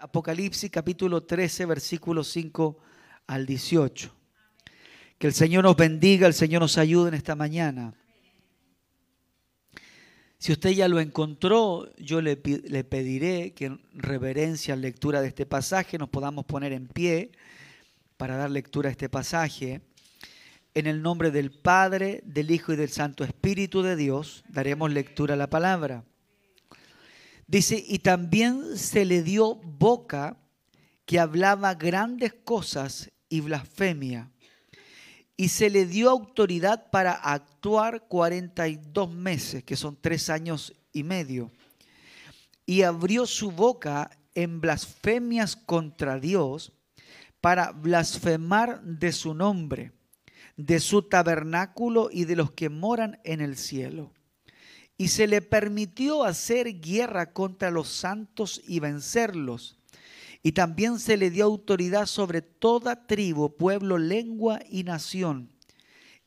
Apocalipsis capítulo 13, versículos 5 al 18. Que el Señor nos bendiga, el Señor nos ayude en esta mañana. Si usted ya lo encontró, yo le, le, pediré que en reverencia en lectura de este pasaje nos podamos poner en pie para dar lectura a este pasaje. En el nombre del Padre, del Hijo y del Santo Espíritu de Dios, daremos lectura a la palabra. Dice, y también se le dio boca que hablaba grandes cosas y blasfemia. Y se le dio autoridad para actuar 42 meses, que son tres años y medio. Y abrió su boca en blasfemias contra Dios para blasfemar de su nombre, de su tabernáculo y de los que moran en el cielo y se le permitió hacer guerra contra los santos y vencerlos. Y también se le dio autoridad sobre toda tribu, pueblo, lengua y nación.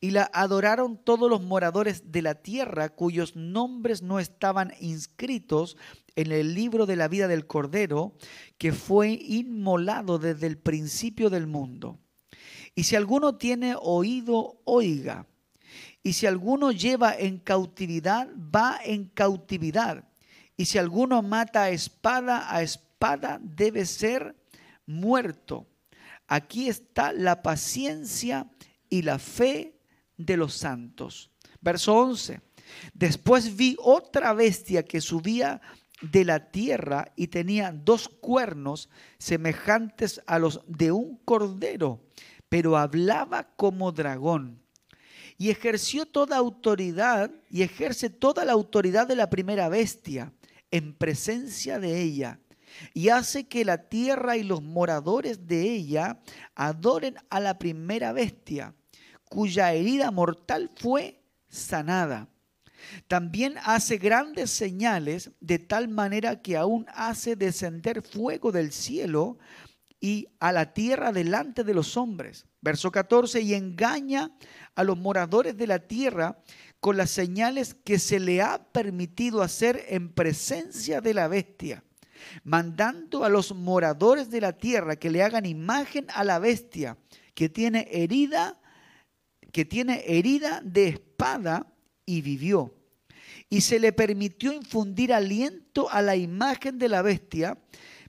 Y la adoraron todos los moradores de la tierra cuyos nombres no estaban inscritos en el libro de la vida del Cordero, que fue inmolado desde el principio del mundo. Y si alguno tiene oído, oiga. Y si alguno lleva en cautividad, va en cautividad. Y si alguno mata a espada, a espada debe ser muerto. Aquí está la paciencia y la fe de los santos. Verso 11. Después vi otra bestia que subía de la tierra y tenía dos cuernos semejantes a los de un cordero, pero hablaba como dragón y ejerció toda autoridad y ejerce toda la autoridad de la primera bestia en presencia de ella y hace que la tierra y los moradores de ella adoren a la primera bestia, cuya herida mortal fue sanada. También hace grandes señales de tal manera que aún hace descender fuego del cielo y a la tierra delante de los hombres. Verso 14, y engaña a los moradores de la tierra con las señales que se le ha permitido hacer en presencia de la bestia, mandando a los moradores de la tierra que le hagan imagen a la bestia que tiene herida, que tiene herida de espada y vivió. Y se le permitió infundir aliento a la imagen de la bestia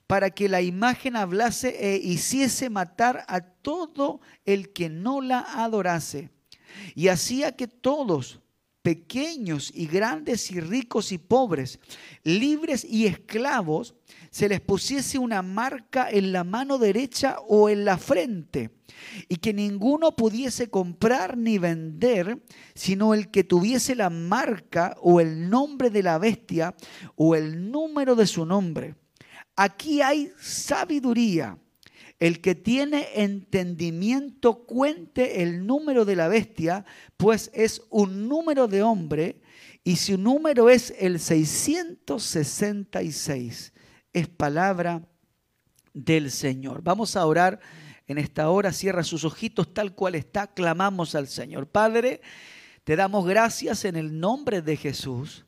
para que la imagen hablase e hiciese matar a todo el que no la adorase y hacía que todos, pequeños y grandes y ricos y pobres, libres y esclavos, se les pusiese una marca en la mano derecha o en la frente, y que ninguno pudiese comprar ni vender, sino el que tuviese la marca o el nombre de la bestia o el número de su nombre. Aquí hay sabiduría el que tiene entendimiento cuente el número de la bestia, pues es un número de hombre, y su número es el 666. Es palabra del Señor. Vamos a orar en esta hora. Cierra sus ojitos tal cual está. Clamamos al Señor. Padre, te damos gracias en el nombre de Jesús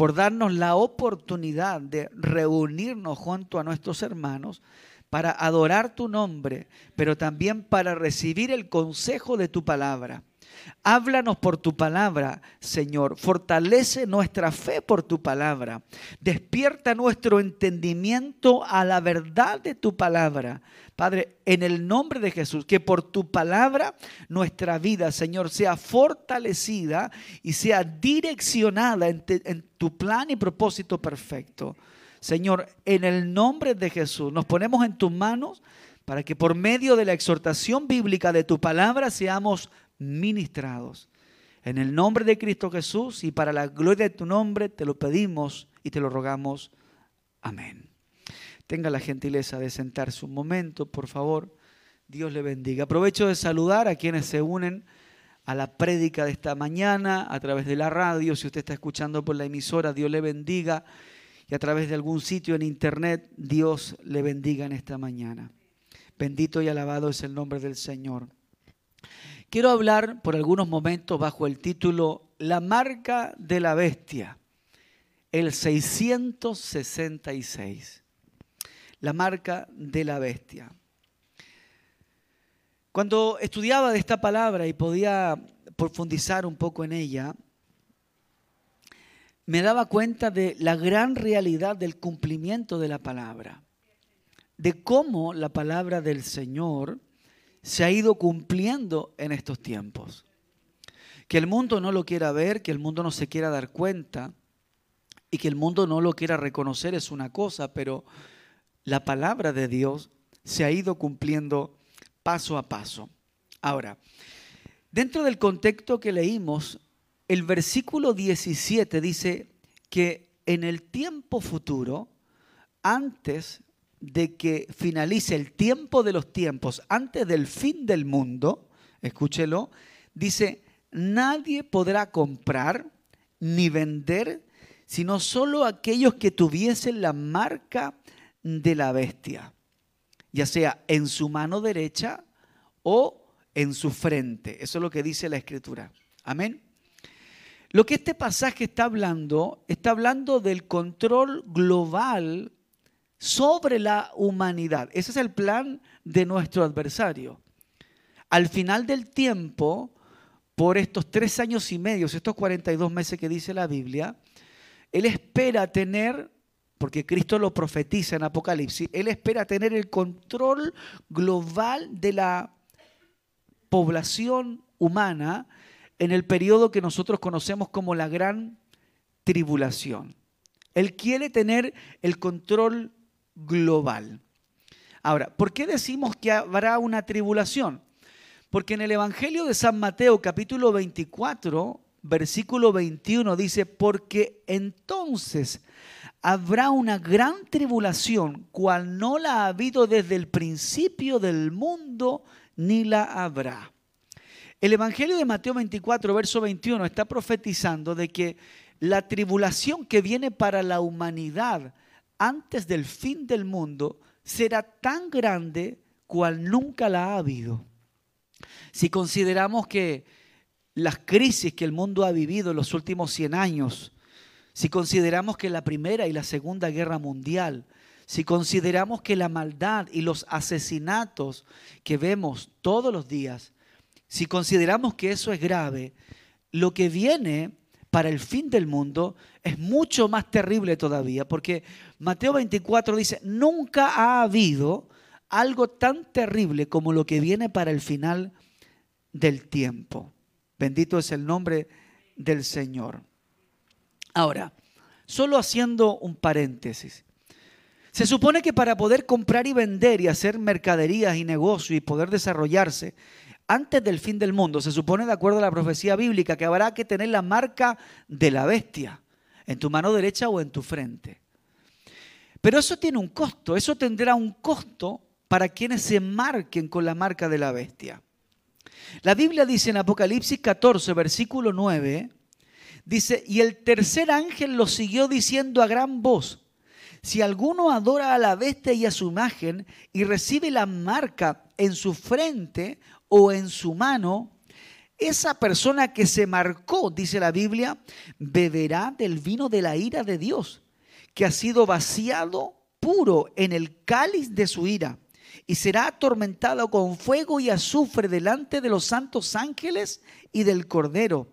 por darnos la oportunidad de reunirnos junto a nuestros hermanos para adorar tu nombre, pero también para recibir el consejo de tu palabra. Háblanos por tu palabra, Señor. Fortalece nuestra fe por tu palabra. Despierta nuestro entendimiento a la verdad de tu palabra. Padre, en el nombre de Jesús, que por tu palabra nuestra vida, Señor, sea fortalecida y sea direccionada en, en tu plan y propósito perfecto. Señor, en el nombre de Jesús, nos ponemos en tus manos para que por medio de la exhortación bíblica de tu palabra seamos ministrados. En el nombre de Cristo Jesús y para la gloria de tu nombre te lo pedimos y te lo rogamos. Amén. Tenga la gentileza de sentarse un momento, por favor. Dios le bendiga. Aprovecho de saludar a quienes se unen a la prédica de esta mañana a través de la radio. Si usted está escuchando por la emisora, Dios le bendiga y a través de algún sitio en internet, Dios le bendiga en esta mañana. Bendito y alabado es el nombre del Señor. Quiero hablar por algunos momentos bajo el título La marca de la bestia, el 666. la marca de la bestia. Cuando estudiaba de esta palabra y podía profundizar un poco en ella, me daba cuenta de la gran realidad del cumplimiento de la palabra, de cómo la palabra del Señor se ha ido cumpliendo en estos tiempos. Que el mundo no lo quiera ver, que el mundo no se quiera dar cuenta y que el mundo no lo quiera reconocer es una cosa, pero la palabra de Dios se ha ido cumpliendo paso a paso. Ahora, dentro del contexto que leímos, el versículo 17 dice que en el tiempo futuro, antes de que finalice el tiempo de los tiempos, antes del fin del mundo, escúchelo, dice, nadie podrá comprar ni vender, sino solo aquellos que tuviesen la marca de la bestia, ya sea en su mano derecha o en su frente. Eso es lo que dice la escritura. Amén. Lo que este pasaje está hablando, está hablando del control global sobre la humanidad. Ese es el plan de nuestro adversario. Al final del tiempo, por estos tres años y medio, estos 42 meses que dice la Biblia, Él espera tener, porque Cristo lo profetiza en Apocalipsis, Él espera tener el control global de la población humana en el periodo que nosotros conocemos como la gran tribulación. Él quiere tener el control global. Ahora, ¿por qué decimos que habrá una tribulación? Porque en el Evangelio de San Mateo capítulo 24, versículo 21 dice, porque entonces habrá una gran tribulación, cual no la ha habido desde el principio del mundo, ni la habrá. El Evangelio de Mateo 24, verso 21 está profetizando de que la tribulación que viene para la humanidad antes del fin del mundo será tan grande cual nunca la ha habido. Si consideramos que las crisis que el mundo ha vivido en los últimos 100 años, si consideramos que la Primera y la Segunda Guerra Mundial, si consideramos que la maldad y los asesinatos que vemos todos los días, si consideramos que eso es grave, lo que viene para el fin del mundo es mucho más terrible todavía, porque Mateo 24 dice, nunca ha habido algo tan terrible como lo que viene para el final del tiempo. Bendito es el nombre del Señor. Ahora, solo haciendo un paréntesis. Se supone que para poder comprar y vender y hacer mercaderías y negocios y poder desarrollarse, antes del fin del mundo, se supone de acuerdo a la profecía bíblica que habrá que tener la marca de la bestia en tu mano derecha o en tu frente. Pero eso tiene un costo, eso tendrá un costo para quienes se marquen con la marca de la bestia. La Biblia dice en Apocalipsis 14, versículo 9, dice, y el tercer ángel lo siguió diciendo a gran voz, si alguno adora a la bestia y a su imagen y recibe la marca en su frente o en su mano, esa persona que se marcó, dice la Biblia, beberá del vino de la ira de Dios, que ha sido vaciado puro en el cáliz de su ira, y será atormentado con fuego y azufre delante de los santos ángeles y del Cordero.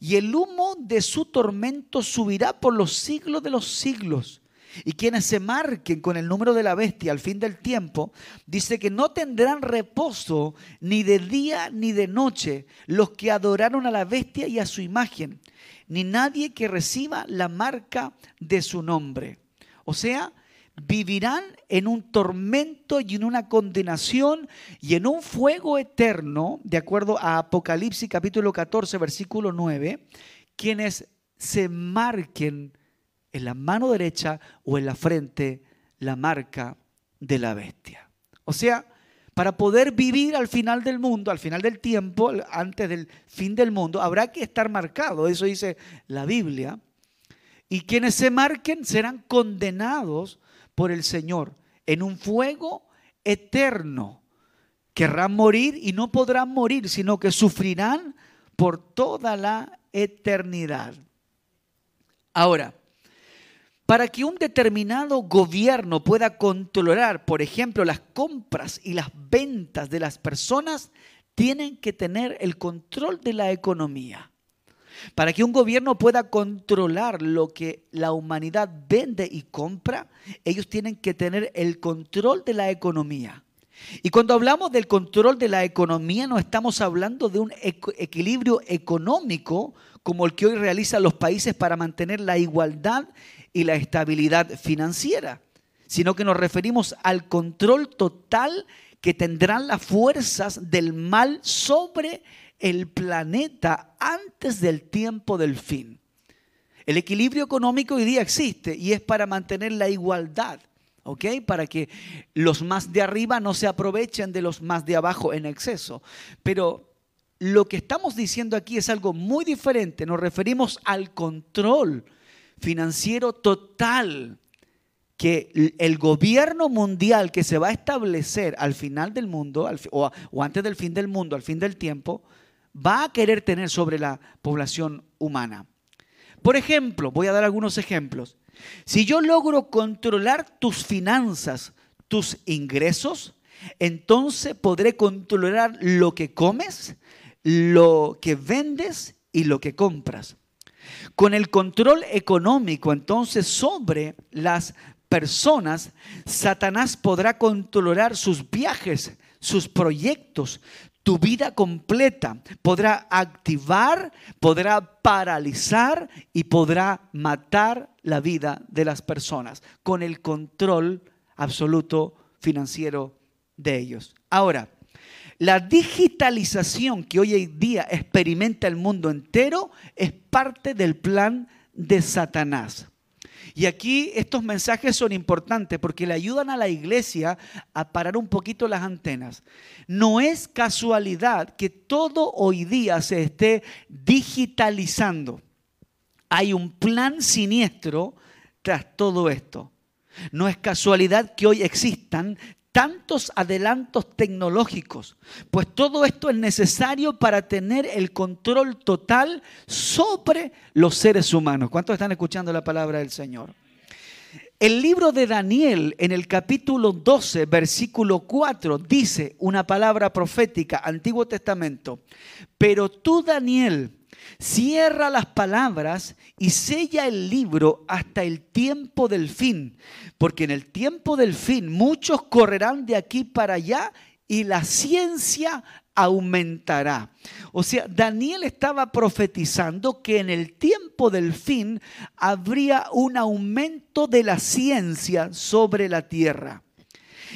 Y el humo de su tormento subirá por los siglos de los siglos. Y quienes se marquen con el número de la bestia al fin del tiempo, dice que no tendrán reposo ni de día ni de noche los que adoraron a la bestia y a su imagen, ni nadie que reciba la marca de su nombre. O sea, vivirán en un tormento y en una condenación y en un fuego eterno, de acuerdo a Apocalipsis capítulo 14, versículo 9, quienes se marquen en la mano derecha o en la frente la marca de la bestia. O sea, para poder vivir al final del mundo, al final del tiempo, antes del fin del mundo, habrá que estar marcado. Eso dice la Biblia. Y quienes se marquen serán condenados por el Señor en un fuego eterno. Querrán morir y no podrán morir, sino que sufrirán por toda la eternidad. Ahora, Para que un determinado gobierno pueda controlar, por ejemplo, las compras y las ventas de las personas, tienen que tener el control de la economía. Para que un gobierno pueda controlar lo que la humanidad vende y compra, ellos tienen que tener el control de la economía. Y cuando hablamos del control de la economía, no estamos hablando de un equilibrio económico como el que hoy realizan los países para mantener la igualdad y la estabilidad financiera, sino que nos referimos al control total que tendrán las fuerzas del mal sobre el planeta antes del tiempo del fin. El equilibrio económico hoy día existe y es para mantener la igualdad, ¿ok? Para que los más de arriba no se aprovechen de los más de abajo en exceso. Pero lo que estamos diciendo aquí es algo muy diferente. Nos referimos al control financiero total que el gobierno mundial que se va a establecer al final del mundo, o, antes del fin del mundo, al fin del tiempo, va a querer tener sobre la población humana. Por ejemplo, voy a dar algunos ejemplos. Si yo logro controlar tus finanzas, tus ingresos, entonces podré controlar lo que comes, lo que vendes y lo que compras. Con el control económico entonces sobre las personas, Satanás podrá controlar sus viajes, sus proyectos, tu vida completa. Podrá activar, podrá paralizar y podrá matar la vida de las personas con el control absoluto financiero de ellos. Ahora, la digitalización que hoy en día experimenta el mundo entero es parte del plan de Satanás. Y aquí estos mensajes son importantes porque le ayudan a la iglesia a parar un poquito las antenas. No es casualidad que todo hoy día se esté digitalizando. Hay un plan siniestro tras todo esto. No es casualidad que hoy existan tantos adelantos tecnológicos, pues todo esto es necesario para tener el control total sobre los seres humanos. ¿Cuántos están escuchando la palabra del Señor? El libro de Daniel en el capítulo 12, versículo 4, dice una palabra profética, Antiguo Testamento, pero tú Daniel, Cierra las palabras y sella el libro hasta el tiempo del fin, porque en el tiempo del fin muchos correrán de aquí para allá y la ciencia aumentará. O sea, Daniel estaba profetizando que en el tiempo del fin habría un aumento de la ciencia sobre la tierra.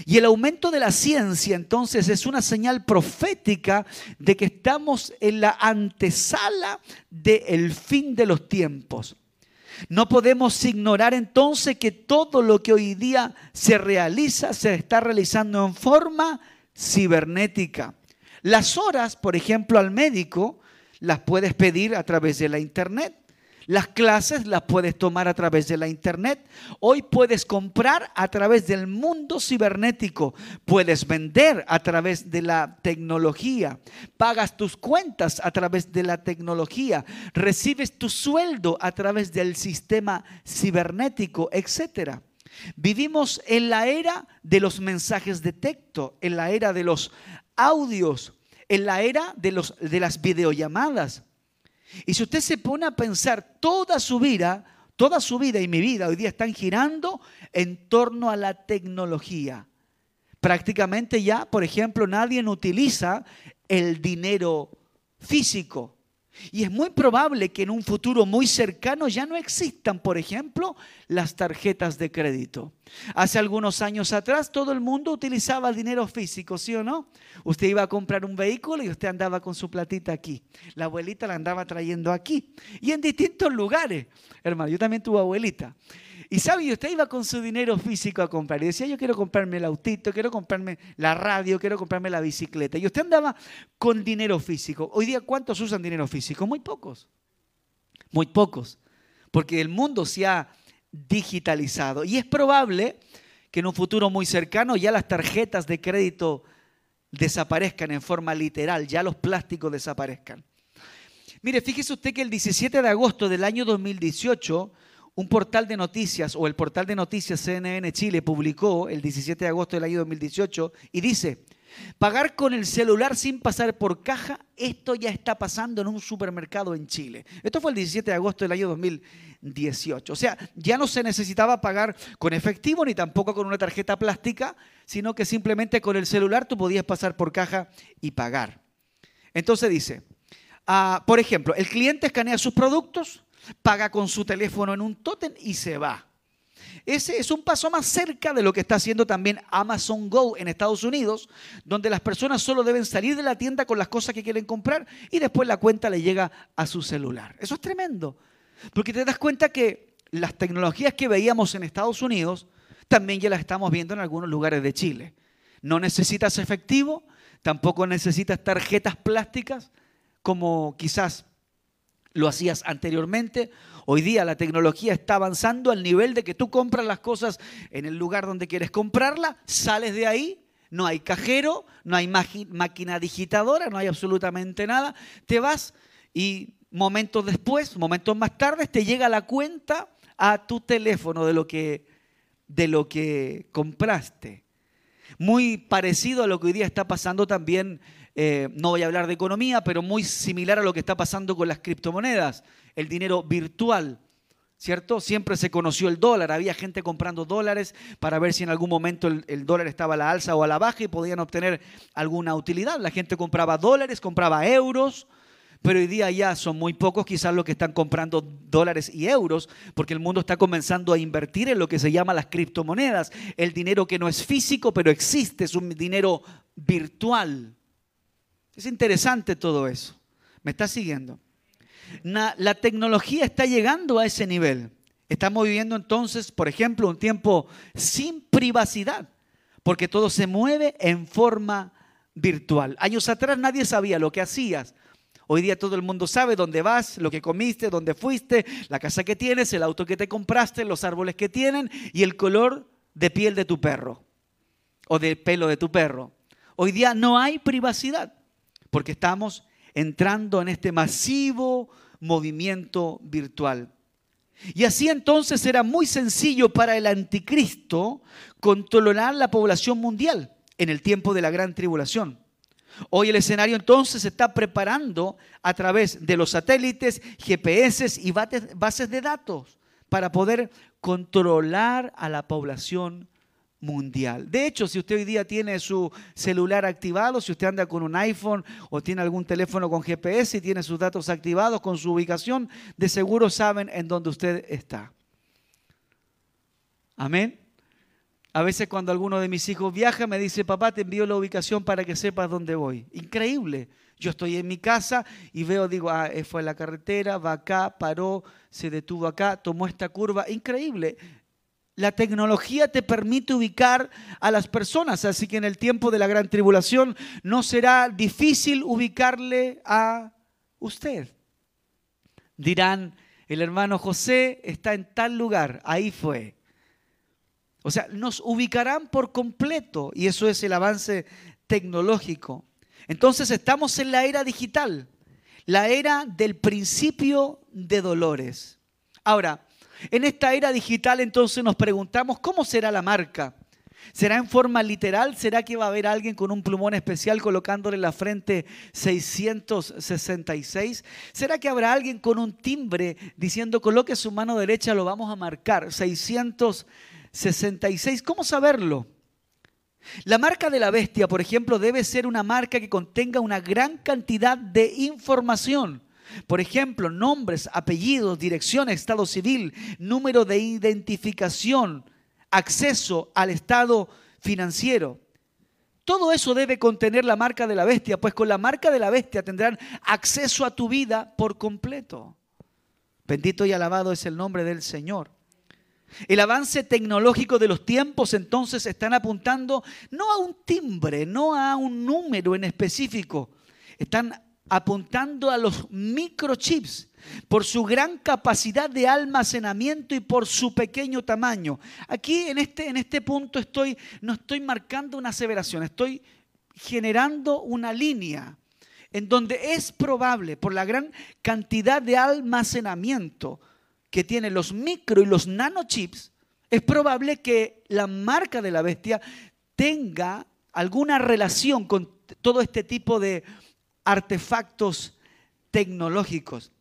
Y el aumento de la ciencia entonces es una señal profética de que estamos en la antesala del fin de los tiempos. No podemos ignorar entonces que todo lo que hoy día se realiza se está realizando en forma cibernética. Las horas, por ejemplo, al médico, las puedes pedir a través de la internet. Las clases las puedes tomar a través de la internet. Hoy puedes comprar a través del mundo cibernético. Puedes vender a través de la tecnología. Pagas tus cuentas a través de la tecnología. Recibes tu sueldo a través del sistema cibernético, etc. Vivimos en la era de los mensajes de texto, en la era de los audios, en la era de, los, de las videollamadas. Y si usted se pone a pensar toda su vida, toda su vida y mi vida hoy día están girando en torno a la tecnología. Prácticamente ya, por ejemplo, nadie utiliza el dinero físico. Y es muy probable que en un futuro muy cercano ya no existan, por ejemplo, las tarjetas de crédito. Hace algunos años atrás todo el mundo utilizaba dinero físico, ¿sí o no? Usted iba a comprar un vehículo y usted andaba con su platita aquí. La abuelita la andaba trayendo aquí. Y en distintos lugares. Hermano, yo también tuve abuelita. Y sabe, usted iba con su dinero físico a comprar y decía, yo quiero comprarme el autito, quiero comprarme la radio, quiero comprarme la bicicleta. Y usted andaba con dinero físico. Hoy día, ¿cuántos usan dinero físico? Muy pocos. Muy pocos. Porque el mundo se ha digitalizado. Y es probable que en un futuro muy cercano ya las tarjetas de crédito desaparezcan en forma literal, ya los plásticos desaparezcan. Mire, fíjese usted que el 17 de agosto del año 2018 un portal de noticias o el portal de noticias CNN Chile publicó el 17 de agosto del año 2018 y dice, pagar con el celular sin pasar por caja, esto ya está pasando en un supermercado en Chile. Esto fue el 17 de agosto del año 2018. O sea, ya no se necesitaba pagar con efectivo ni tampoco con una tarjeta plástica, sino que simplemente con el celular tú podías pasar por caja y pagar. Entonces dice, ah, por ejemplo, el cliente escanea sus productos, paga con su teléfono en un tótem y se va. Ese es un paso más cerca de lo que está haciendo también Amazon Go en Estados Unidos, donde las personas solo deben salir de la tienda con las cosas que quieren comprar y después la cuenta le llega a su celular. Eso es tremendo, porque te das cuenta que las tecnologías que veíamos en Estados Unidos también ya las estamos viendo en algunos lugares de Chile. No necesitas efectivo, tampoco necesitas tarjetas plásticas, como quizás lo hacías anteriormente. Hoy día la tecnología está avanzando al nivel de que tú compras las cosas en el lugar donde quieres comprarla, sales de ahí, no hay cajero, no hay máquina digitadora, no hay absolutamente nada. Te vas y momentos después, momentos más tarde, te llega la cuenta a tu teléfono de lo que, de lo que compraste. Muy parecido a lo que hoy día está pasando también eh, no voy a hablar de economía, pero muy similar a lo que está pasando con las criptomonedas, el dinero virtual. ¿Cierto? Siempre se conoció el dólar, había gente comprando dólares para ver si en algún momento el, el, dólar estaba a la alza o a la baja y podían obtener alguna utilidad. La gente compraba dólares, compraba euros, pero hoy día ya son muy pocos quizás los que están comprando dólares y euros, porque el mundo está comenzando a invertir en lo que se llama las criptomonedas, el dinero que no es físico, pero existe, es un dinero virtual. Es interesante todo eso. ¿Me está siguiendo? La tecnología está llegando a ese nivel. Estamos viviendo entonces, por ejemplo, un tiempo sin privacidad, porque todo se mueve en forma virtual. Años atrás nadie sabía lo que hacías. Hoy día todo el mundo sabe dónde vas, lo que comiste, dónde fuiste, la casa que tienes, el auto que te compraste, los árboles que tienen y el color de piel de tu perro o de pelo de tu perro. Hoy día no hay privacidad porque estamos entrando en este masivo movimiento virtual. Y así entonces era muy sencillo para el anticristo controlar la población mundial en el tiempo de la gran tribulación. Hoy el escenario entonces se está preparando a través de los satélites, GPS y bases de datos para poder controlar a la población mundial. De hecho, si usted hoy día tiene su celular activado, si usted anda con un iPhone o tiene algún teléfono con GPS y tiene sus datos activados con su ubicación, de seguro saben en dónde usted está. Amén. A veces cuando alguno de mis hijos viaja me dice, papá, te envío la ubicación para que sepas dónde voy. Increíble. Yo estoy en mi casa y veo, digo, ah, fue a la carretera, va acá, paró, se detuvo acá, tomó esta curva. Increíble. La tecnología te permite ubicar a las personas, así que en el tiempo de la gran tribulación no será difícil ubicarle a usted. Dirán, el hermano José está en tal lugar, ahí fue. O sea, nos ubicarán por completo y eso es el avance tecnológico. Entonces estamos en la era digital, la era del principio de dolores. Ahora, en esta era digital entonces nos preguntamos, ¿cómo será la marca? ¿Será en forma literal? ¿Será que va a haber alguien con un plumón especial colocándole en la frente 666? ¿Será que habrá alguien con un timbre diciendo coloque su mano derecha, lo vamos a marcar? 666. ¿Cómo saberlo? La marca de la bestia, por ejemplo, debe ser una marca que contenga una gran cantidad de información. Por ejemplo, nombres, apellidos, dirección, estado civil, número de identificación, acceso al estado financiero. Todo eso debe contener la marca de la bestia, pues con la marca de la bestia tendrán acceso a tu vida por completo. Bendito y alabado es el nombre del Señor. El avance tecnológico de los tiempos entonces están apuntando no a un timbre, no a un número en específico, están apuntando a los microchips por su gran capacidad de almacenamiento y por su pequeño tamaño. Aquí en este, en este punto estoy, no estoy marcando una aseveración, estoy generando una línea en donde es probable, por la gran cantidad de almacenamiento, que tiene los micro y los nanochips, es probable que la marca de la bestia tenga alguna relación con todo este tipo de artefactos tecnológicos.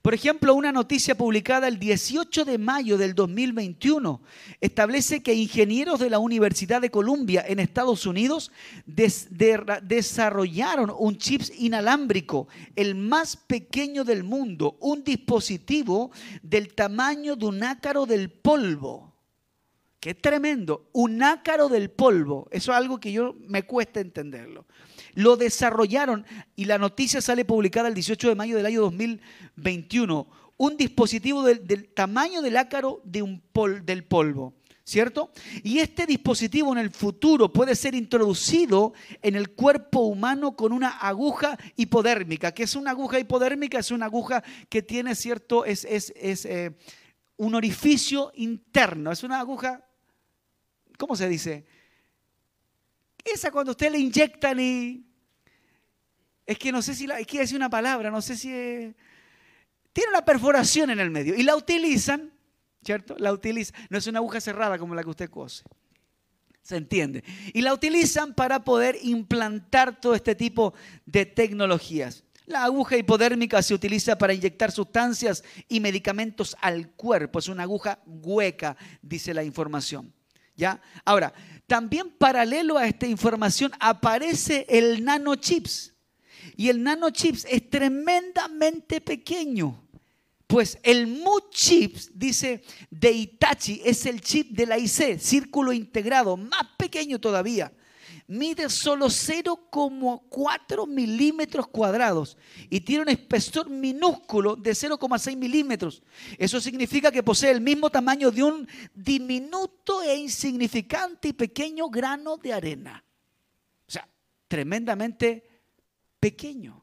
Por ejemplo, una noticia publicada el 18 de mayo del 2021 establece que ingenieros de la Universidad de Columbia en Estados Unidos desarrollaron un chip inalámbrico, el más pequeño del mundo, un dispositivo del tamaño de un ácaro del polvo. Qué tremendo, un ácaro del polvo. Eso es algo que yo me cuesta entenderlo. Lo desarrollaron y la noticia sale publicada el 18 de mayo del año 2021. Un dispositivo del, tamaño del ácaro de un del polvo. ¿Cierto? Y este dispositivo en el futuro puede ser introducido en el cuerpo humano con una aguja hipodérmica. ¿Qué es una aguja hipodérmica? Es una aguja que tiene cierto, es, es, eh, un orificio interno. Es una aguja, ¿cómo se dice? Esa cuando usted le inyectan y... Es que no sé si la... Es que decir una palabra, no sé si... tiene una perforación en el medio y la utilizan, ¿cierto? La utilizan. No es una aguja cerrada como la que usted cose. ¿Se entiende? Y la utilizan para poder implantar todo este tipo de tecnologías. La aguja hipodérmica se utiliza para inyectar sustancias y medicamentos al cuerpo. Es una aguja hueca, dice la información. ¿Ya? Ahora, también paralelo a esta información aparece el nanochips. Y el nanochips es tremendamente pequeño. Pues el Mu chips, dice de Itachi, es el chip de la IC, círculo integrado, más pequeño todavía mide solo 0,4 milímetros cuadrados y tiene un espesor minúsculo de 0,6 milímetros. Eso significa que posee el mismo tamaño de un diminuto e insignificante y pequeño grano de arena. O sea, tremendamente pequeño.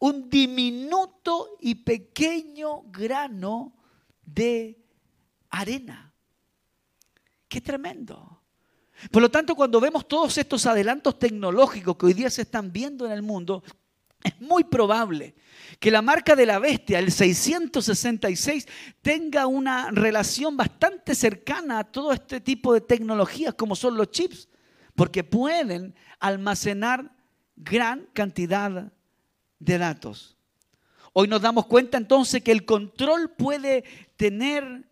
Un diminuto y pequeño grano de arena. Qué tremendo. Por lo tanto, cuando vemos todos estos adelantos tecnológicos que hoy día se están viendo en el mundo, es muy probable que la marca de la bestia, el 666, tenga una relación bastante cercana a todo este tipo de tecnologías como son los chips, porque pueden almacenar gran cantidad de datos. Hoy nos damos cuenta entonces que el control puede tener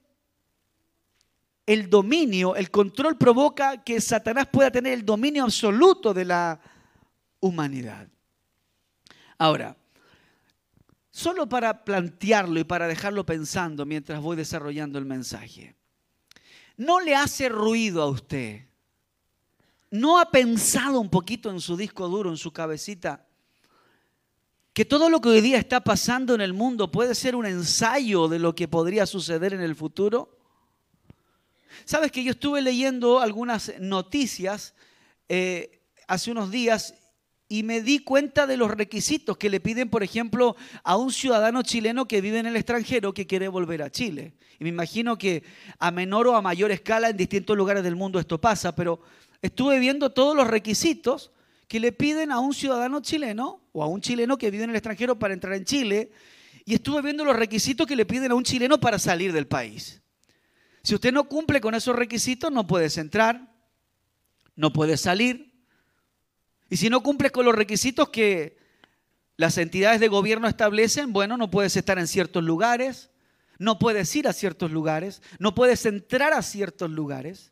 el dominio, el control provoca que Satanás pueda tener el dominio absoluto de la humanidad. Ahora, solo para plantearlo y para dejarlo pensando mientras voy desarrollando el mensaje, ¿no le hace ruido a usted? ¿No ha pensado un poquito en su disco duro, en su cabecita, que todo lo que hoy día está pasando en el mundo puede ser un ensayo de lo que podría suceder en el futuro? Sabes que yo estuve leyendo algunas noticias eh, hace unos días y me di cuenta de los requisitos que le piden, por ejemplo, a un ciudadano chileno que vive en el extranjero que quiere volver a Chile. Y me imagino que a menor o a mayor escala en distintos lugares del mundo esto pasa, pero estuve viendo todos los requisitos que le piden a un ciudadano chileno o a un chileno que vive en el extranjero para entrar en Chile. Y estuve viendo los requisitos que le piden a un chileno para salir del país. Si usted no cumple con esos requisitos, no puedes entrar, no puedes salir. Y si no cumples con los requisitos que las entidades de gobierno establecen, bueno, no puedes estar en ciertos lugares, no puedes ir a ciertos lugares, no puedes entrar a ciertos lugares.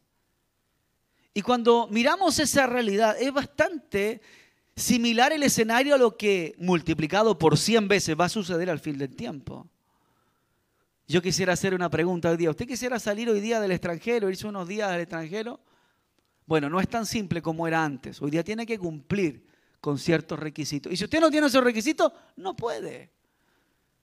Y cuando miramos esa realidad, es bastante similar el escenario a lo que multiplicado por 100 veces va a suceder al fin del tiempo. Yo quisiera hacer una pregunta hoy día. ¿Usted quisiera salir hoy día del extranjero, irse unos días al extranjero? Bueno, no es tan simple como era antes. Hoy día tiene que cumplir con ciertos requisitos. Y si usted no tiene esos requisitos, no puede.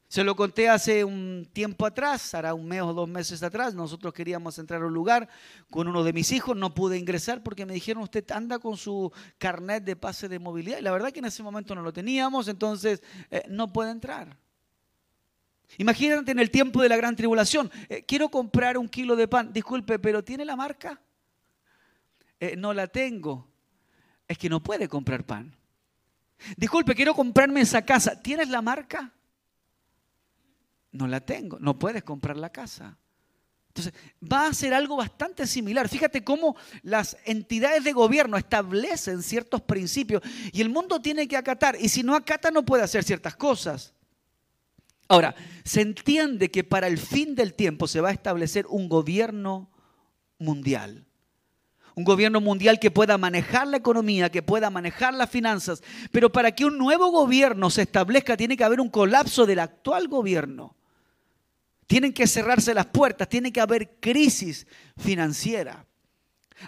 Se lo conté hace un tiempo atrás, hará un mes o dos meses atrás. Nosotros queríamos entrar a un lugar con uno de mis hijos, no pude ingresar porque me dijeron usted anda con su carnet de pase de movilidad. Y la verdad que en ese momento no lo teníamos, entonces eh, no puede entrar. Imagínate en el tiempo de la gran tribulación. Eh, quiero comprar un kilo de pan. Disculpe, pero ¿tiene la marca? Eh, no la tengo. Es que no puede comprar pan. Disculpe, quiero comprarme esa casa. ¿Tienes la marca? No la tengo, no puedes comprar la casa. Entonces, va a ser algo bastante similar. Fíjate cómo las entidades de gobierno establecen ciertos principios y el mundo tiene que acatar. Y si no acata, no puede hacer ciertas cosas. Ahora, se entiende que para el fin del tiempo se va a establecer un gobierno mundial. Un gobierno mundial que pueda manejar la economía, que pueda manejar las finanzas. Pero para que un nuevo gobierno se establezca tiene que haber un colapso del actual gobierno. Tienen que cerrarse las puertas, tiene que haber crisis financiera.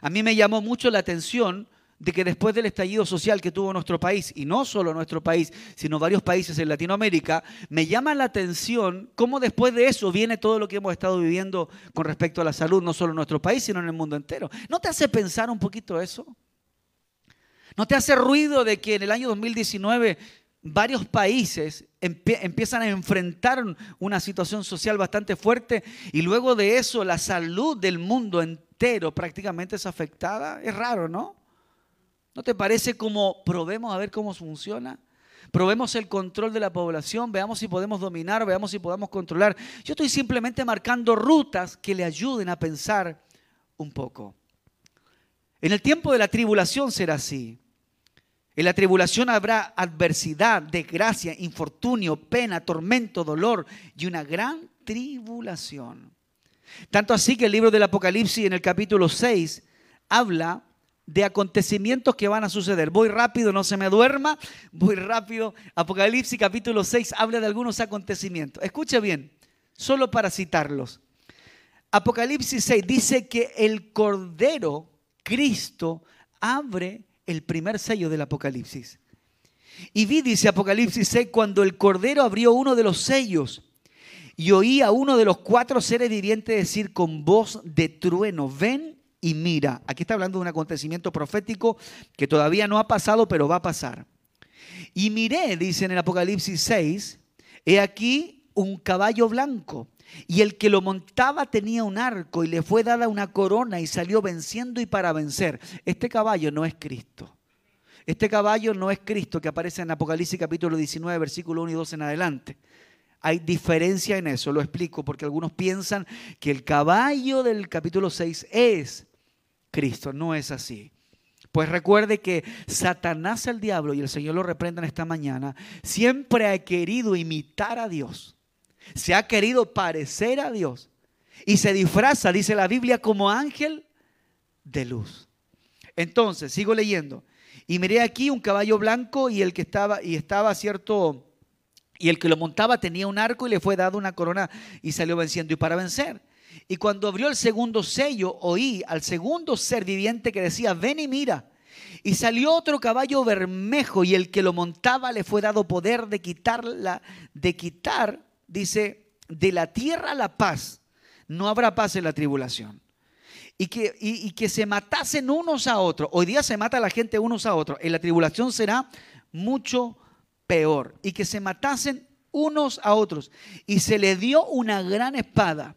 A mí me llamó mucho la atención de que después del estallido social que tuvo nuestro país, y no solo nuestro país, sino varios países en Latinoamérica, me llama la atención cómo después de eso viene todo lo que hemos estado viviendo con respecto a la salud, no solo en nuestro país, sino en el mundo entero. ¿No te hace pensar un poquito eso? ¿No te hace ruido de que en el año 2019 varios países empiezan a enfrentar una situación social bastante fuerte y luego de eso la salud del mundo entero prácticamente es afectada. Es raro, ¿no? ¿No te parece como probemos a ver cómo funciona? Probemos el control de la población, veamos si podemos dominar, veamos si podemos controlar. Yo estoy simplemente marcando rutas que le ayuden a pensar un poco. En el tiempo de la tribulación será así. En la tribulación habrá adversidad, desgracia, infortunio, pena, tormento, dolor y una gran tribulación. Tanto así que el libro del Apocalipsis en el capítulo 6 habla de acontecimientos que van a suceder. Voy rápido, no se me duerma, voy rápido. Apocalipsis capítulo 6 habla de algunos acontecimientos. Escuche bien, solo para citarlos. Apocalipsis 6 dice que el Cordero, Cristo, abre el primer sello del Apocalipsis. Y vi, dice Apocalipsis 6, cuando el Cordero abrió uno de los sellos y oí a uno de los cuatro seres vivientes decir con voz de trueno, ven y mira. Aquí está hablando de un acontecimiento profético que todavía no ha pasado, pero va a pasar. Y miré, dice en el Apocalipsis 6, he aquí un caballo blanco y el que lo montaba tenía un arco y le fue dada una corona y salió venciendo y para vencer. Este caballo no es Cristo. Este caballo no es Cristo que aparece en Apocalipsis capítulo 19, versículo 1 y 2 en adelante. Hay diferencia en eso, lo explico, porque algunos piensan que el caballo del capítulo 6 es Cristo. No es así. Pues recuerde que Satanás el diablo, y el Señor lo reprenda en esta mañana, siempre ha querido imitar a Dios se ha querido parecer a Dios y se disfraza, dice la Biblia, como ángel de luz. Entonces, sigo leyendo. Y miré aquí un caballo blanco y el que estaba y estaba cierto y el que lo montaba tenía un arco y le fue dado una corona y salió venciendo y para vencer. Y cuando abrió el segundo sello, oí al segundo ser viviente que decía, ven y mira. Y salió otro caballo bermejo y el que lo montaba le fue dado poder de quitar, de quitar dice, de la tierra a la paz, no habrá paz en la tribulación. Y que, y, que se matasen unos a otros. Hoy día se mata la gente unos a otros. En la tribulación será mucho peor. Y que se matasen unos a otros. Y se le dio una gran espada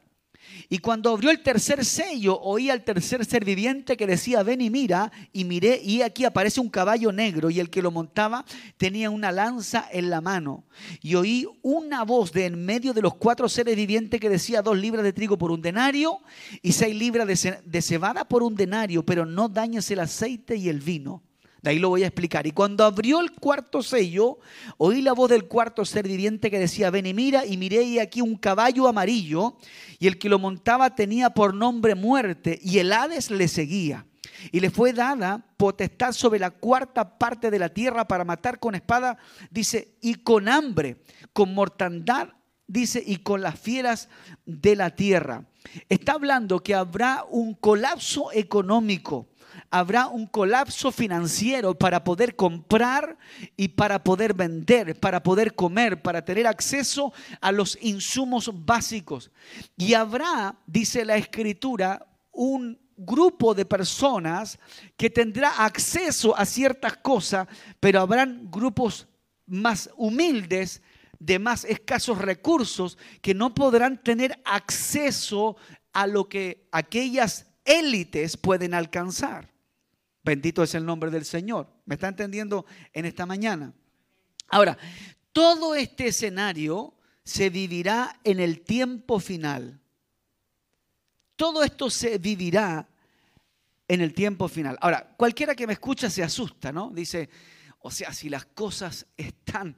y cuando abrió el tercer sello, oí al tercer ser viviente que decía, ven y mira, y miré, y aquí aparece un caballo negro, y el que lo montaba tenía una lanza en la mano. Y oí una voz de en medio de los cuatro seres vivientes que decía, dos libras de trigo por un denario, y seis libras de, cebada por un denario, pero no dañes el aceite y el vino. De ahí lo voy a explicar. Y cuando abrió el cuarto sello, oí la voz del cuarto ser viviente que decía, ven y mira, y miré y aquí un caballo amarillo, y el que lo montaba tenía por nombre muerte, y el Hades le seguía. Y le fue dada potestad sobre la cuarta parte de la tierra para matar con espada, dice, y con hambre, con mortandad, dice, y con las fieras de la tierra. Está hablando que habrá un colapso económico habrá un colapso financiero para poder comprar y para poder vender, para poder comer, para tener acceso a los insumos básicos. Y habrá, dice la escritura, un grupo de personas que tendrá acceso a ciertas cosas, pero habrán grupos más humildes, de más escasos recursos, que no podrán tener acceso a lo que aquellas élites pueden alcanzar. Bendito es el nombre del Señor. ¿Me está entendiendo en esta mañana? Ahora, todo este escenario se vivirá en el tiempo final. Todo esto se vivirá en el tiempo final. Ahora, cualquiera que me escucha se asusta, ¿no? Dice, o sea, si las cosas están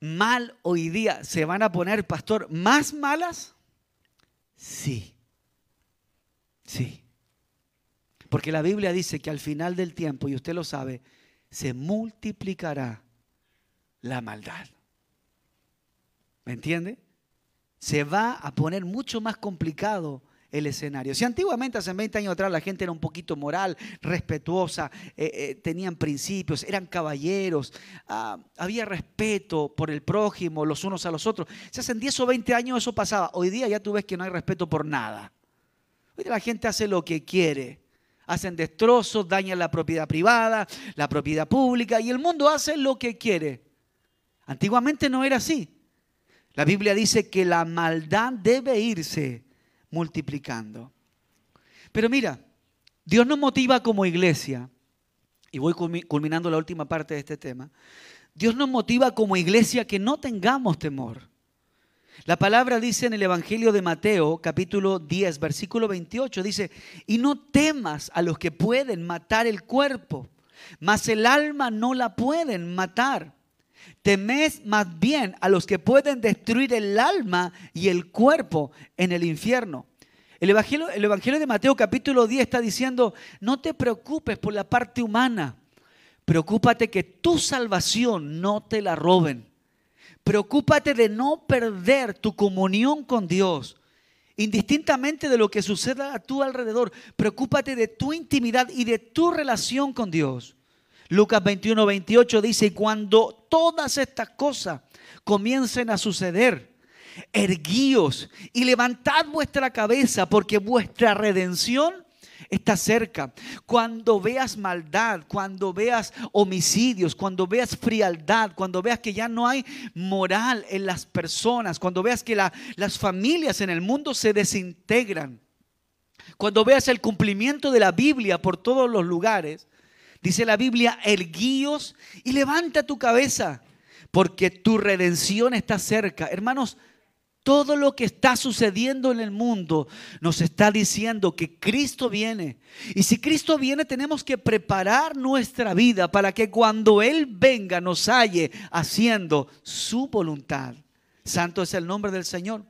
mal hoy día, ¿se van a poner, pastor, más malas? Sí, sí. Porque la Biblia dice que al final del tiempo, y usted lo sabe, se multiplicará la maldad. ¿Me entiende? Se va a poner mucho más complicado el escenario. Si antiguamente, hace 20 años atrás, la gente era un poquito moral, respetuosa, eh, eh, tenían principios, eran caballeros, ah, había respeto por el prójimo, los unos a los otros. Si hace 10 o 20 años eso pasaba, hoy día ya tú ves que no hay respeto por nada. Hoy día la gente hace lo que quiere. Hacen destrozos, dañan la propiedad privada, la propiedad pública y el mundo hace lo que quiere. Antiguamente no era así. La Biblia dice que la maldad debe irse multiplicando. Pero mira, Dios nos motiva como iglesia, y voy culminando la última parte de este tema, Dios nos motiva como iglesia que no tengamos temor. La palabra dice en el Evangelio de Mateo, capítulo 10, versículo 28, dice, y no temas a los que pueden matar el cuerpo, mas el alma no la pueden matar. Temed más bien a los que pueden destruir el alma y el cuerpo en el infierno. El Evangelio, el Evangelio de Mateo capítulo 10 está diciendo, no te preocupes por la parte humana, preocúpate que tu salvación no te la roben. Preocúpate de no perder tu comunión con Dios, indistintamente de lo que suceda a tu alrededor. Preocúpate de tu intimidad y de tu relación con Dios. Lucas 21, 28 dice, y cuando todas estas cosas comiencen a suceder, erguíos y levantad vuestra cabeza porque vuestra redención está cerca. Cuando veas maldad, cuando veas homicidios, cuando veas frialdad, cuando veas que ya no hay moral en las personas, cuando veas que las familias en el mundo se desintegran, cuando veas el cumplimiento de la Biblia por todos los lugares, Dice la Biblia, erguíos y levanta tu cabeza, porque tu redención está cerca. Hermanos, todo lo que está sucediendo en el mundo nos está diciendo que Cristo viene. Y si Cristo viene, tenemos que preparar nuestra vida para que cuando Él venga nos halle haciendo su voluntad. Santo es el nombre del Señor.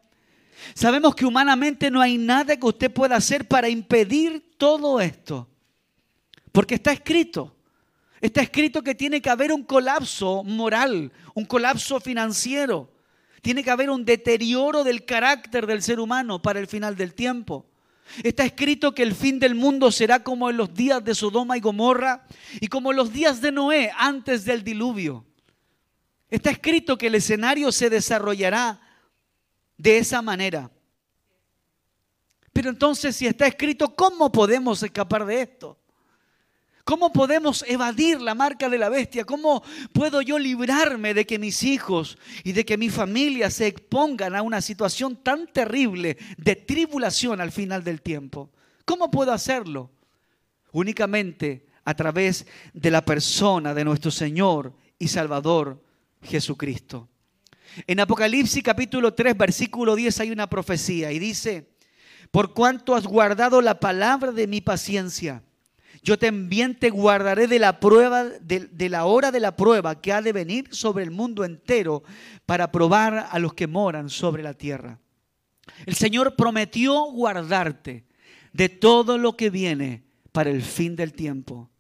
Sabemos que humanamente no hay nada que usted pueda hacer para impedir todo esto. Porque está escrito. Está escrito que tiene que haber un colapso moral, un colapso financiero. Tiene que haber un deterioro del carácter del ser humano para el final del tiempo. Está escrito que el fin del mundo será como en los días de Sodoma y Gomorra y como en los días de Noé antes del diluvio. Está escrito que el escenario se desarrollará de esa manera. Pero entonces si está escrito, ¿cómo podemos escapar de esto? ¿Cómo podemos evadir la marca de la bestia? ¿Cómo puedo yo librarme de que mis hijos y de que mi familia se expongan a una situación tan terrible de tribulación al final del tiempo? ¿Cómo puedo hacerlo? Únicamente a través de la persona de nuestro Señor y Salvador Jesucristo. En Apocalipsis capítulo 3, versículo 10 hay una profecía y dice, por cuanto has guardado la palabra de mi paciencia, yo también te guardaré de la prueba, de, la hora de la prueba que ha de venir sobre el mundo entero para probar a los que moran sobre la tierra. El Señor prometió guardarte de todo lo que viene para el fin del tiempo.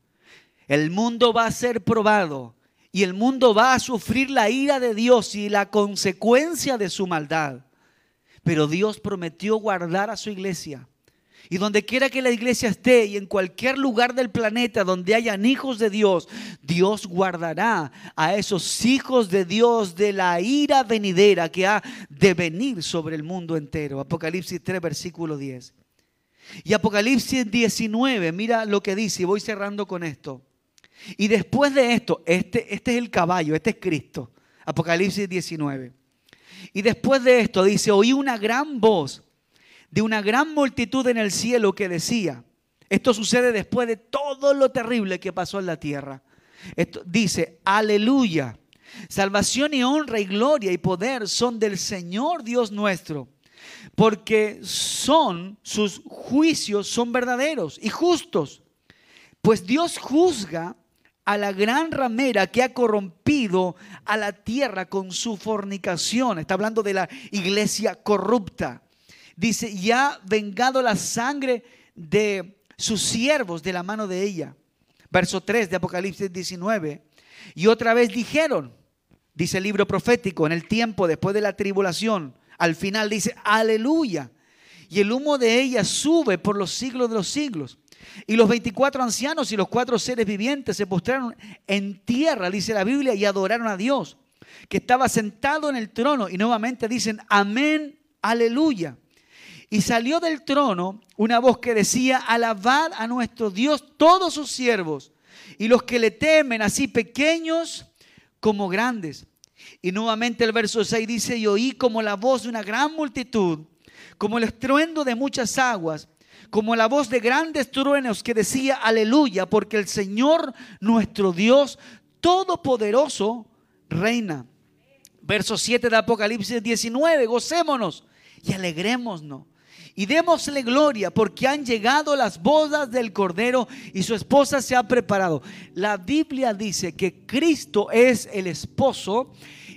El mundo va a ser probado y el mundo va a sufrir la ira de Dios y la consecuencia de su maldad. Pero Dios prometió guardar a su iglesia. Y donde quiera que la iglesia esté y en cualquier lugar del planeta donde hayan hijos de Dios, Dios guardará a esos hijos de Dios de la ira venidera que ha de venir sobre el mundo entero. Apocalipsis 3, versículo 10. Y Apocalipsis 19, mira lo que dice, y voy cerrando con esto. Y después de esto, este, este es el caballo, este es Cristo. Apocalipsis 19. Y después de esto dice, oí una gran voz de una gran multitud en el cielo que decía, esto sucede después de todo lo terrible que pasó en la tierra. Dice, aleluya. Salvación y honra y gloria y poder son del Señor Dios nuestro, porque son sus juicios son verdaderos y justos. Pues Dios juzga a la gran ramera que ha corrompido a la tierra con su fornicación. Está hablando de la iglesia corrupta. Dice, ya vengado la sangre de sus siervos de la mano de ella. Verso 3 de Apocalipsis 19. Y otra vez dijeron, dice el libro profético, en el tiempo después de la tribulación, al final dice, aleluya. Y el humo de ella sube por los siglos de los siglos. Y los 24 ancianos y los cuatro seres vivientes se postraron en tierra, dice la Biblia, y adoraron a Dios, que estaba sentado en el trono. Y nuevamente dicen, amén, aleluya. Y salió del trono una voz que decía, alabad a nuestro Dios todos sus siervos y los que le temen, así pequeños como grandes. Y nuevamente el verso 6 dice, y oí como la voz de una gran multitud, como el estruendo de muchas aguas, como la voz de grandes truenos que decía, aleluya, porque el Señor nuestro Dios Todopoderoso reina. Verso 7 de Apocalipsis 19, gocémonos y alegrémonos y démosle gloria porque han llegado las bodas del Cordero y su esposa se ha preparado. La Biblia dice que Cristo es el esposo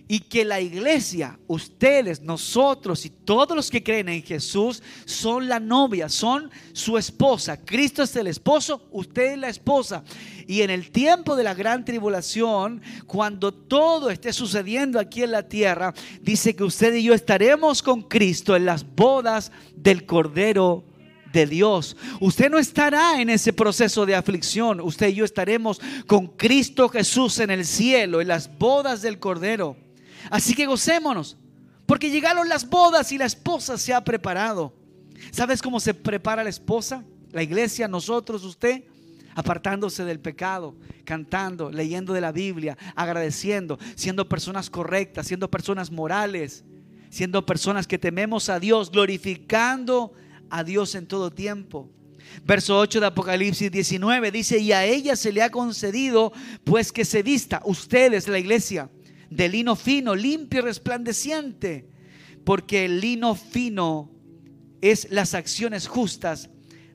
y que la iglesia, ustedes, nosotros y todos los que creen en Jesús son la novia, son su esposa. Cristo es el esposo, usted es la esposa. Y en el tiempo de la gran tribulación, cuando todo esté sucediendo aquí en la tierra, dice que usted y yo estaremos con Cristo en las bodas del Cordero de Dios. Usted no estará en ese proceso de aflicción. Usted y yo estaremos con Cristo Jesús en el cielo, en las bodas del Cordero. Así que gocémonos, porque llegaron las bodas y la esposa se ha preparado. ¿Sabes cómo se prepara la esposa? La iglesia, nosotros, usted, apartándose del pecado, cantando, leyendo de la Biblia, agradeciendo, siendo personas correctas, siendo personas morales, siendo personas que tememos a Dios, glorificando a Dios en todo tiempo. Verso 8 de Apocalipsis 19 dice, y a ella se le ha concedido pues que se vista, ustedes, la iglesia, de lino fino, limpio y resplandeciente, porque el lino fino es las acciones justas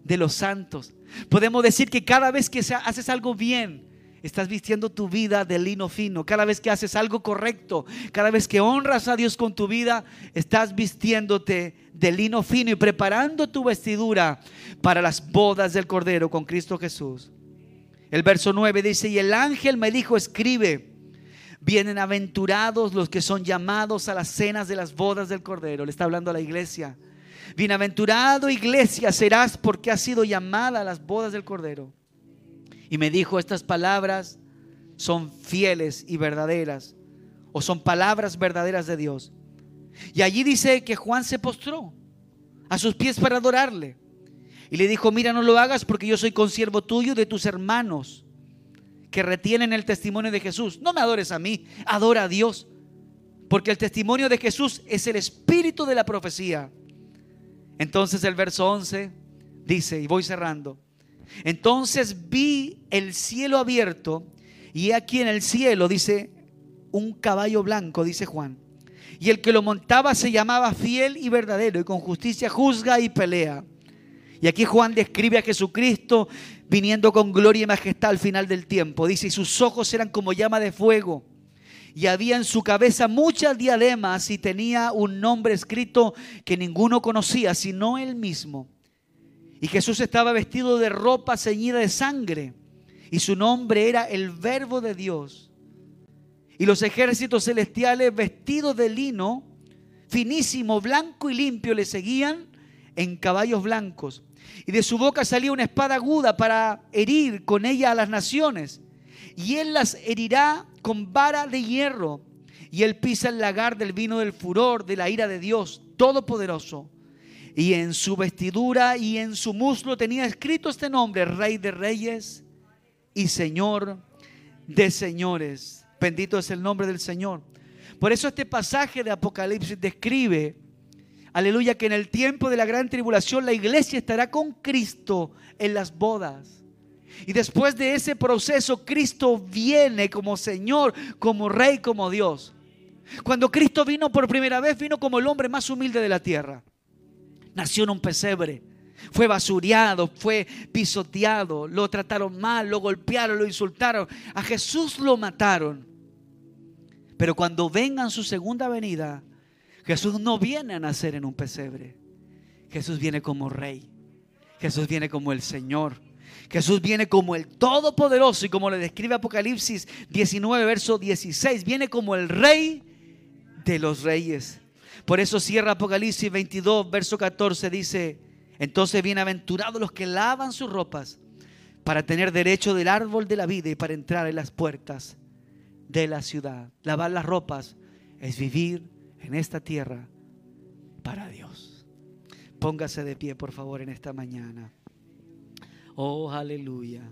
de los santos. Podemos decir que cada vez que haces algo bien, estás vistiendo tu vida de lino fino. Cada vez que haces algo correcto, cada vez que honras a Dios con tu vida, estás vistiéndote de lino fino y preparando tu vestidura para las bodas del Cordero con Cristo Jesús. El verso 9 dice, y el ángel me dijo, escribe Bienaventurados los que son llamados a las cenas de las bodas del Cordero. Le está hablando a la iglesia. Bienaventurado iglesia serás porque has sido llamada a las bodas del Cordero. Y me dijo, estas palabras son fieles y verdaderas, o son palabras verdaderas de Dios. Y allí dice que Juan se postró a sus pies para adorarle. Y le dijo, mira, no lo hagas porque yo soy consiervo tuyo de tus hermanos que retienen el testimonio de Jesús. No me adores a mí, adora a Dios. Porque el testimonio de Jesús es el espíritu de la profecía. Entonces el verso 11 dice, y voy cerrando, entonces vi el cielo abierto y aquí en el cielo dice un caballo blanco, dice Juan. Y el que lo montaba se llamaba fiel y verdadero y con justicia juzga y pelea. Y aquí Juan describe a Jesucristo viniendo con gloria y majestad al final del tiempo. Dice, y sus ojos eran como llama de fuego. Y había en su cabeza muchas diademas y tenía un nombre escrito que ninguno conocía, sino él mismo. Y Jesús estaba vestido de ropa ceñida de sangre. Y su nombre era el verbo de Dios. Y los ejércitos celestiales vestidos de lino, finísimo, blanco y limpio, le seguían en caballos blancos y de su boca salía una espada aguda para herir con ella a las naciones. Y él las herirá con vara de hierro. Y él pisa el lagar del vino del furor, de la ira de Dios Todopoderoso. Y en su vestidura y en su muslo tenía escrito este nombre, Rey de Reyes y Señor de Señores. Bendito es el nombre del Señor. Por eso este pasaje de Apocalipsis describe Aleluya, que en el tiempo de la gran tribulación la iglesia estará con Cristo en las bodas. Y después de ese proceso, Cristo viene como Señor, como Rey, como Dios. Cuando Cristo vino por primera vez, vino como el hombre más humilde de la tierra. Nació en un pesebre. Fue basureado, fue pisoteado, lo trataron mal, lo golpearon, lo insultaron. A Jesús lo mataron. Pero cuando venga su segunda venida, Jesús no viene a nacer en un pesebre. Jesús viene como rey. Jesús viene como el Señor. Jesús viene como el Todopoderoso y como le describe Apocalipsis 19, verso 16, viene como el Rey de los Reyes. Por eso cierra Apocalipsis 22, verso 14, dice, entonces bienaventurados los que lavan sus ropas para tener derecho del árbol de la vida y para entrar en las puertas de la ciudad. Lavar las ropas es vivir en esta tierra para Dios. Póngase de pie, por favor, en esta mañana. Oh, aleluya.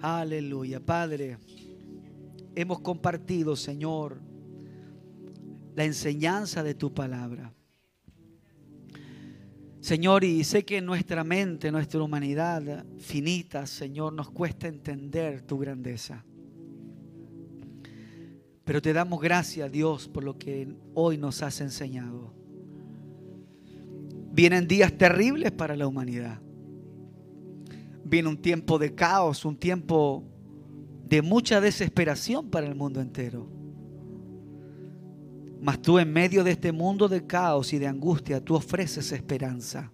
Aleluya. Padre, hemos compartido, Señor, la enseñanza de tu palabra. Señor, y sé que nuestra mente, nuestra humanidad finita, Señor, nos cuesta entender tu grandeza. Pero te damos gracias, Dios, por lo que hoy nos has enseñado. Vienen días terribles para la humanidad viene un tiempo de caos, un tiempo de mucha desesperación para el mundo entero. Mas tú en medio de este mundo de caos y de angustia, tú ofreces esperanza.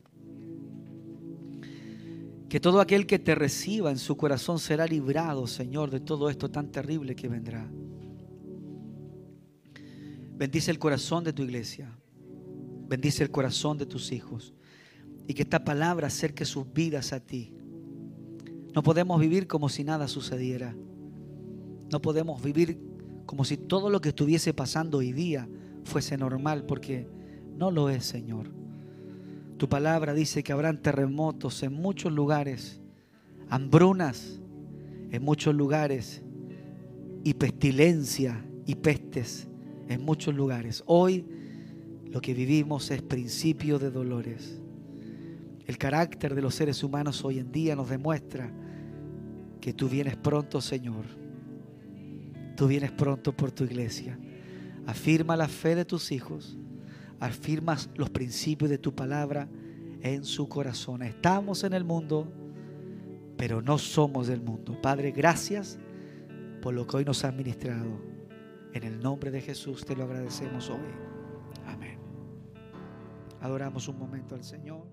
Que todo aquel que te reciba en su corazón será librado, Señor, de todo esto tan terrible que vendrá. Bendice el corazón de tu iglesia. Bendice el corazón de tus hijos. Y que esta palabra acerque sus vidas a ti. No podemos vivir como si nada sucediera. No podemos vivir como si todo lo que estuviese pasando hoy día fuese normal, porque no lo es, Señor. Tu palabra dice que habrán terremotos en muchos lugares, hambrunas en muchos lugares y pestilencia y pestes en muchos lugares. Hoy lo que vivimos es principio de dolores. El carácter de los seres humanos hoy en día nos demuestra que tú vienes pronto, Señor. Tú vienes pronto por tu iglesia. Afirma la fe de tus hijos. Afirmas los principios de tu palabra en su corazón. Estamos en el mundo, pero no somos del mundo. Padre, gracias por lo que hoy nos has ministrado. En el nombre de Jesús te lo agradecemos hoy. Amén. Adoramos un momento al Señor.